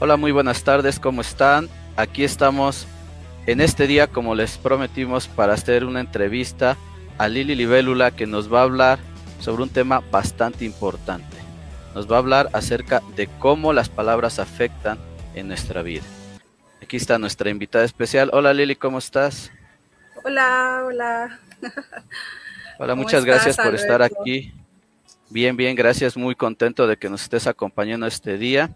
Hola, muy buenas tardes, ¿cómo están? Aquí estamos en este día, como les prometimos, para hacer una entrevista a Lili Libélula que nos va a hablar sobre un tema bastante importante. Nos va a hablar acerca de cómo las palabras afectan en nuestra vida. Aquí está nuestra invitada especial. Hola Lili, ¿cómo estás? Hola, hola. Hola, muchas gracias por estar aquí. Bien, bien, gracias. Muy contento de que nos estés acompañando este día.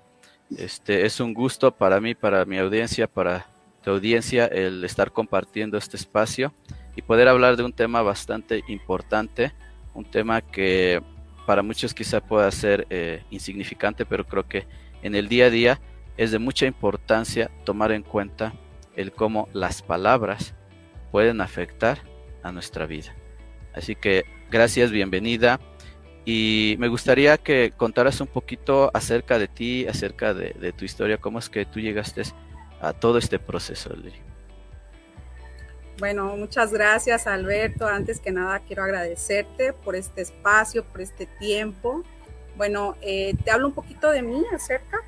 Este es un gusto para mí, para mi audiencia, para tu audiencia, el estar compartiendo este espacio y poder hablar de un tema bastante importante, un tema que para muchos quizá pueda ser eh, insignificante, pero creo que en el día a día es de mucha importancia tomar en cuenta el cómo las palabras pueden afectar a nuestra vida. Así que gracias, bienvenida. Y me gustaría que contaras un poquito acerca de ti, acerca de, tu historia, cómo es que tú llegaste a todo este proceso. Bueno, muchas gracias Alberto. Antes que nada quiero agradecerte por este espacio, por este tiempo. Bueno, eh, te hablo un poquito de mí acerca,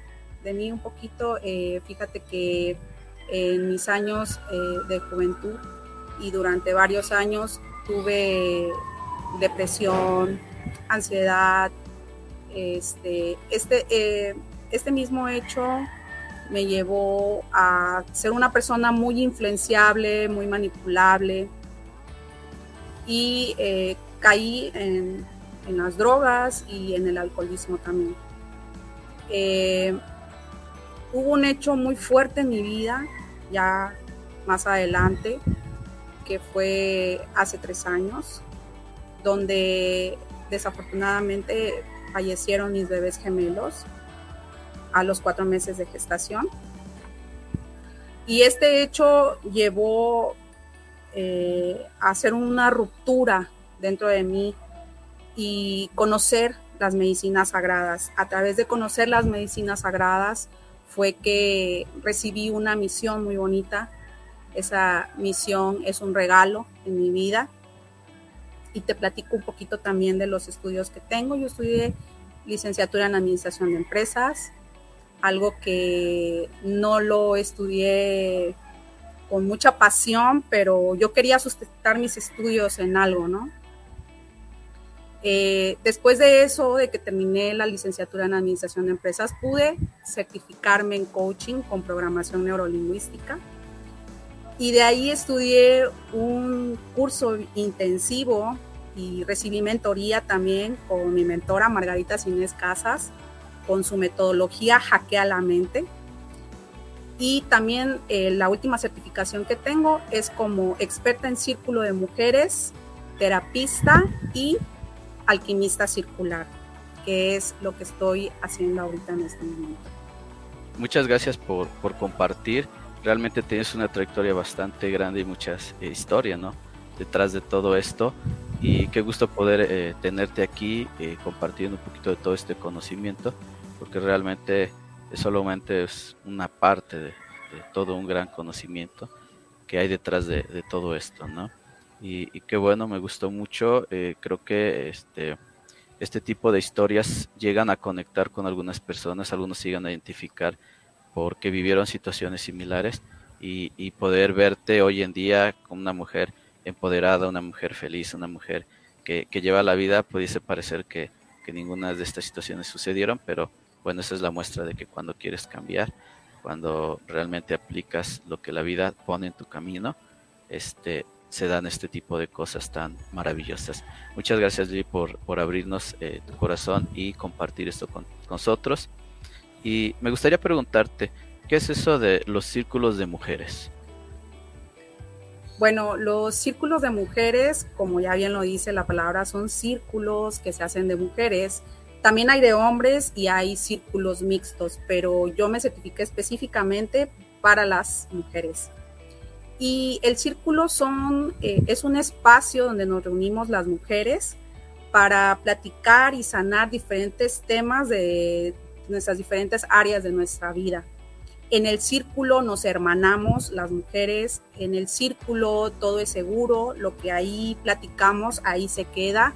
de mí un poquito. Eh, fíjate que en mis años eh, de juventud y durante varios años tuve depresión, ansiedad. Este, este, eh, este mismo hecho me llevó a ser una persona muy influenciable, muy manipulable y eh, caí en, las drogas y en el alcoholismo también. Eh, hubo un hecho muy fuerte en mi vida, ya más adelante, que fue hace tres años, donde desafortunadamente fallecieron mis bebés gemelos a los cuatro meses de gestación. Y este hecho llevó eh, a hacer una ruptura dentro de mí y conocer las medicinas sagradas. A través de conocer las medicinas sagradas fue que recibí una misión muy bonita. Esa misión es un regalo en mi vida y te platico un poquito también de los estudios que tengo. Yo estudié licenciatura en Administración de Empresas, algo que no lo estudié con mucha pasión, pero yo quería sustentar mis estudios en algo, ¿no? Eh, después de eso, de que terminé la licenciatura en Administración de Empresas, pude certificarme en coaching con programación neurolingüística. Y de ahí estudié un curso intensivo y recibí mentoría también con mi mentora Margarita Cines Casas, con su metodología Hackea la Mente. Y también eh, la última certificación que tengo es como experta en círculo de mujeres, terapista y alquimista circular, que es lo que estoy haciendo ahorita en este momento. Muchas gracias por, por compartir realmente tienes una trayectoria bastante grande y muchas eh, historias, ¿no? Detrás de todo esto. Y qué gusto poder eh, tenerte aquí eh, compartiendo un poquito de todo este conocimiento, porque realmente solamente es una parte de, todo un gran conocimiento que hay detrás de, todo esto, ¿no? Y, qué bueno, me gustó mucho. creo que este, este tipo de historias llegan a conectar con algunas personas, algunos siguen a identificar porque vivieron situaciones similares y, poder verte hoy en día como una mujer empoderada, una mujer feliz, una mujer que, lleva la vida, pudiese parecer que, ninguna de estas situaciones sucedieron, pero bueno, esa es la muestra de que cuando quieres cambiar, cuando realmente aplicas lo que la vida pone en tu camino, este, se dan este tipo de cosas tan maravillosas. Muchas gracias, Lee, por, por abrirnos eh, tu corazón y compartir esto con nosotros. Y me gustaría preguntarte, ¿qué es eso de los círculos de mujeres? Bueno, los círculos de mujeres, como ya bien lo dice la palabra, son círculos que se hacen de mujeres. También hay de hombres y hay círculos mixtos, pero yo me certifiqué específicamente para las mujeres. Y el círculo eh, es un espacio donde nos reunimos las mujeres para platicar y sanar diferentes temas de nuestras diferentes áreas de nuestra vida. En el círculo nos hermanamos las mujeres, en el círculo todo es seguro, lo que ahí platicamos ahí se queda.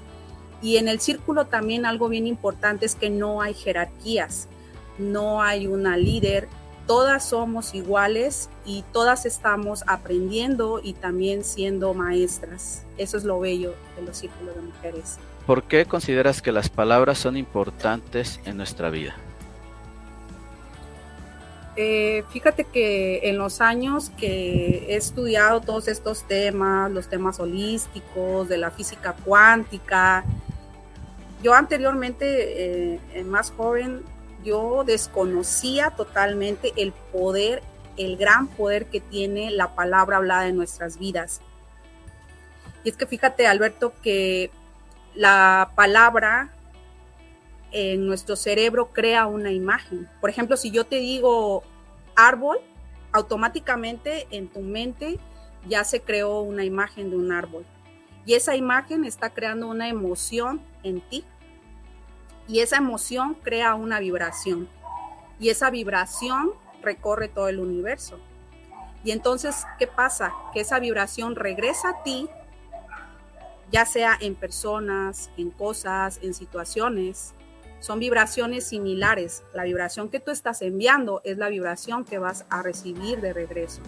Y en el círculo también algo bien importante es que no hay jerarquías, no hay una líder todas somos iguales y todas estamos aprendiendo y también siendo maestras. Eso es lo bello de los círculos de mujeres. ¿Por qué consideras que las palabras son importantes en nuestra vida? Eh, fíjate que en los años que he estudiado todos estos temas, los temas holísticos, de la física cuántica, yo anteriormente, eh, más joven, yo desconocía totalmente el poder, el gran poder que tiene la palabra hablada en nuestras vidas. Y es que fíjate, Alberto, que la palabra en nuestro cerebro crea una imagen. Por ejemplo, si yo te digo árbol, automáticamente en tu mente ya se creó una imagen de un árbol. Y esa imagen está creando una emoción en ti. Y esa emoción crea una vibración. Y esa vibración recorre todo el universo. Y entonces, ¿qué pasa? Que esa vibración regresa a ti, ya sea en personas, en cosas, en situaciones, son vibraciones similares. La vibración que tú estás enviando es la vibración que vas a recibir de regreso.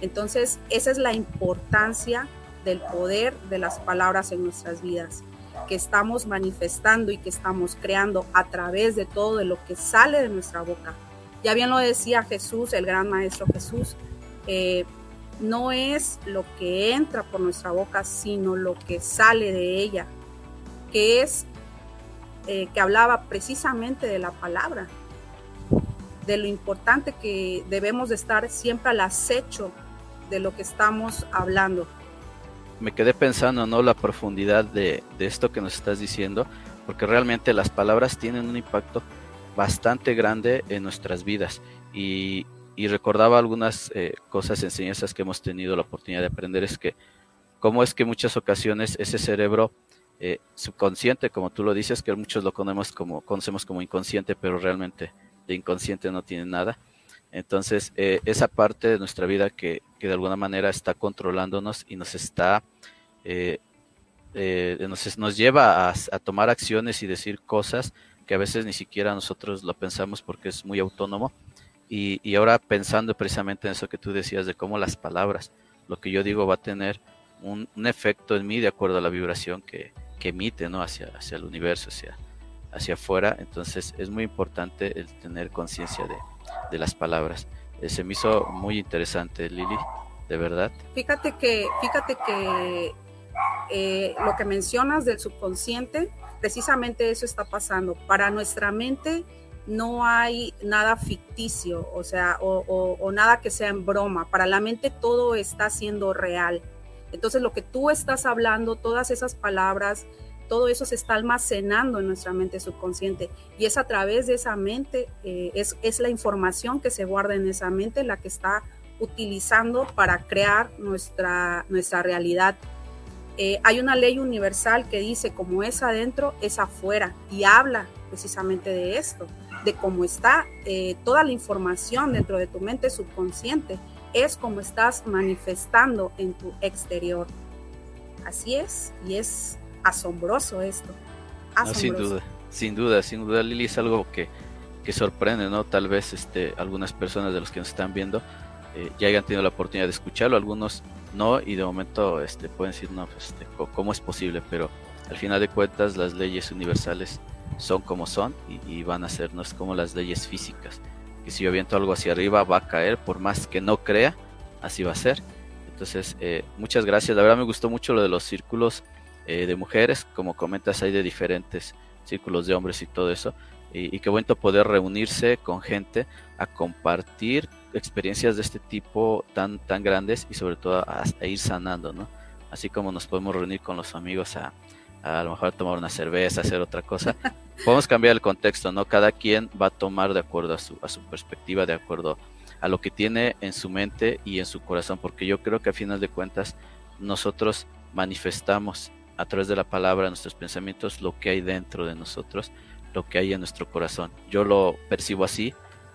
Entonces, esa es la importancia del poder de las palabras en nuestras vidas, que estamos manifestando y que estamos creando a través de todo de lo que sale de nuestra boca. Ya bien lo decía Jesús, el gran maestro Jesús, eh, no es lo que entra por nuestra boca, sino lo que sale de ella, que es eh, que hablaba precisamente de la palabra, de lo importante que debemos de estar siempre al acecho de lo que estamos hablando. Me quedé pensando, ¿no? La profundidad de, esto que nos estás diciendo, porque realmente las palabras tienen un impacto bastante grande en nuestras vidas. Y, recordaba algunas eh, cosas, enseñanzas que hemos tenido la oportunidad de aprender, es que cómo es que muchas ocasiones ese cerebro eh, subconsciente, como tú lo dices, que muchos lo conocemos como, conocemos como inconsciente, pero realmente de inconsciente no tiene nada. Entonces, eh, esa parte de nuestra vida que, de alguna manera está controlándonos y nos está, eh, nos, nos, lleva a, tomar acciones y decir cosas que a veces ni siquiera nosotros lo pensamos porque es muy autónomo. Y, y ahora pensando precisamente en eso que tú decías de cómo las palabras, lo que yo digo va a tener un, un efecto en mí de acuerdo a la vibración que, que emite ¿no? hacia, hacia el universo, hacia, hacia afuera. Entonces es muy importante el tener conciencia de, de, las palabras. Eh, se me hizo muy interesante, Lili, de verdad. Fíjate que, fíjate que eh, lo que mencionas del subconsciente, precisamente eso está pasando. Para nuestra mente no hay nada ficticio, o sea, o, nada que sea en broma. Para la mente todo está siendo real. Entonces lo que tú estás hablando, todas esas palabras, todo eso se está almacenando en nuestra mente subconsciente y es a través de esa mente, eh, es, es, la información que se guarda en esa mente la que está utilizando para crear nuestra, nuestra realidad. Eh, hay una ley universal que dice como es adentro, es afuera y habla precisamente de esto, de cómo está eh, toda la información dentro de tu mente subconsciente es como estás manifestando en tu exterior. Así es, y es asombroso esto. sin duda, sin duda, sin duda, Lili, es algo que, que, sorprende, ¿no? Tal vez este, algunas personas de los que nos están viendo eh, ya hayan tenido la oportunidad de escucharlo, algunos no, y de momento este, pueden decir, no, pues, este, ¿cómo es posible? Pero al final de cuentas, las leyes universales son como son y, y van a ser, no es como las leyes físicas que si yo aviento algo hacia arriba va a caer, por más que no crea, así va a ser. Entonces, eh, muchas gracias. La verdad me gustó mucho lo de los círculos eh, de mujeres, como comentas, hay de diferentes círculos de hombres y todo eso. Y, qué bueno poder reunirse con gente a compartir experiencias de este tipo tan, tan grandes y sobre todo a, a ir sanando, ¿no? Así como nos podemos reunir con los amigos a, a lo mejor tomar una cerveza, hacer otra cosa. Podemos cambiar el contexto, ¿no? Cada quien va a tomar de acuerdo a su, a su perspectiva, de acuerdo a lo que tiene en su mente y en su corazón, porque yo creo que a final de cuentas nosotros manifestamos a través de la palabra, nuestros pensamientos, lo que hay dentro de nosotros, lo que hay en nuestro corazón. Yo lo percibo así,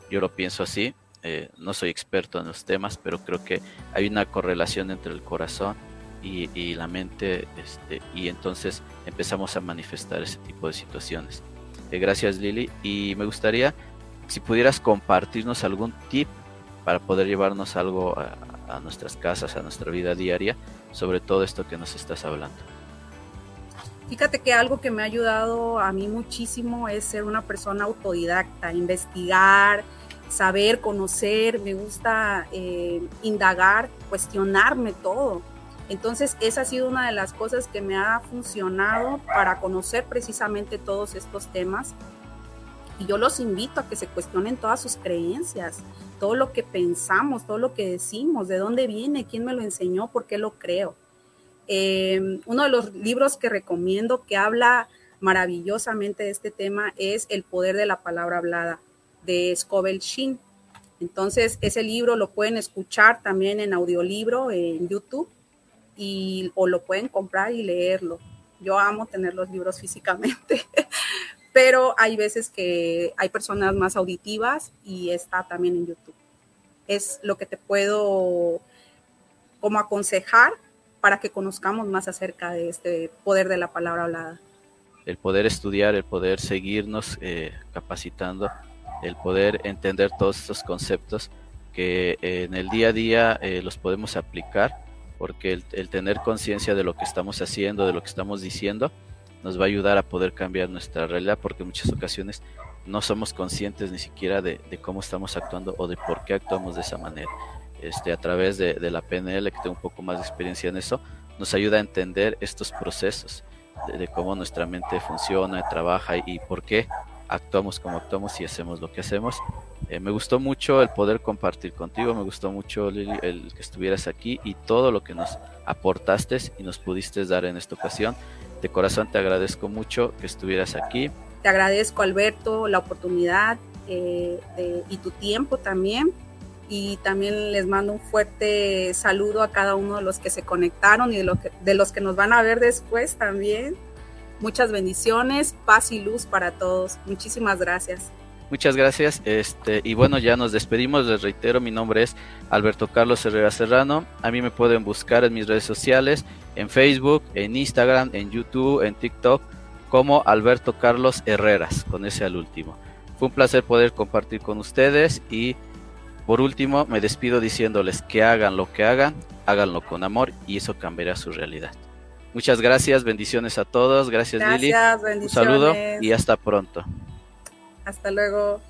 yo lo pienso así, eh, no soy experto en los temas, pero creo que hay una correlación entre el corazón y, la mente este, y entonces empezamos a manifestar ese tipo de situaciones. Eh, gracias Lili y me gustaría si pudieras compartirnos algún tip para poder llevarnos algo a, nuestras casas, a nuestra vida diaria, sobre todo esto que nos estás hablando. Fíjate que algo que me ha ayudado a mí muchísimo es ser una persona autodidacta, investigar, saber, conocer, me gusta eh, indagar, cuestionarme todo. Entonces, esa ha sido una de las cosas que me ha funcionado para conocer precisamente todos estos temas. Y yo los invito a que se cuestionen todas sus creencias, todo lo que pensamos, todo lo que decimos, de dónde viene, quién me lo enseñó, por qué lo creo. Em, uno de los libros que recomiendo que habla maravillosamente de este tema es El poder de la palabra hablada de Scoville Shin. Entonces, ese libro lo pueden escuchar también en audiolibro en YouTube o lo pueden comprar y leerlo. Yo amo tener los libros físicamente, pero hay veces que hay personas más auditivas y está también en YouTube. Es lo que te puedo como aconsejar para que conozcamos más acerca de este poder de la palabra hablada. El poder estudiar, el poder seguirnos eh, capacitando, el poder entender todos estos conceptos que en el día a día eh, los podemos aplicar porque el, tener conciencia de lo que estamos haciendo, de lo que estamos diciendo, nos va a ayudar a poder cambiar nuestra realidad, porque en muchas ocasiones no somos conscientes ni siquiera de, cómo estamos actuando o de por qué actuamos de esa manera. Este, a través de, la PNL, que tengo un poco más de experiencia en eso, nos ayuda a entender estos procesos, de, cómo nuestra mente funciona, trabaja y por qué actuamos como actuamos y hacemos lo que hacemos. Eh, me gustó mucho el poder compartir contigo, me gustó mucho Lili, el que estuvieras aquí y todo lo que nos aportaste y nos pudiste dar en esta ocasión. De corazón te agradezco mucho que estuvieras aquí. Te agradezco Alberto la oportunidad eh, y tu tiempo también. Y también les mando un fuerte saludo a cada uno de los que se conectaron y de, que, de los que nos van a ver después también. Muchas bendiciones, paz y luz para todos. Muchísimas gracias. Muchas gracias. Este, y bueno, ya nos despedimos. Les reitero, mi nombre es Alberto Carlos Herrera Serrano. A mí me pueden buscar en mis redes sociales, en Facebook, en Instagram, en YouTube, en TikTok, como Alberto Carlos Herreras, con ese al último. Fue un placer poder compartir con ustedes y por último me despido diciéndoles que hagan lo que hagan, háganlo con amor y eso cambiará su realidad. Muchas gracias, bendiciones a todos. Gracias, gracias Lili. Un saludo y hasta pronto. Hasta luego.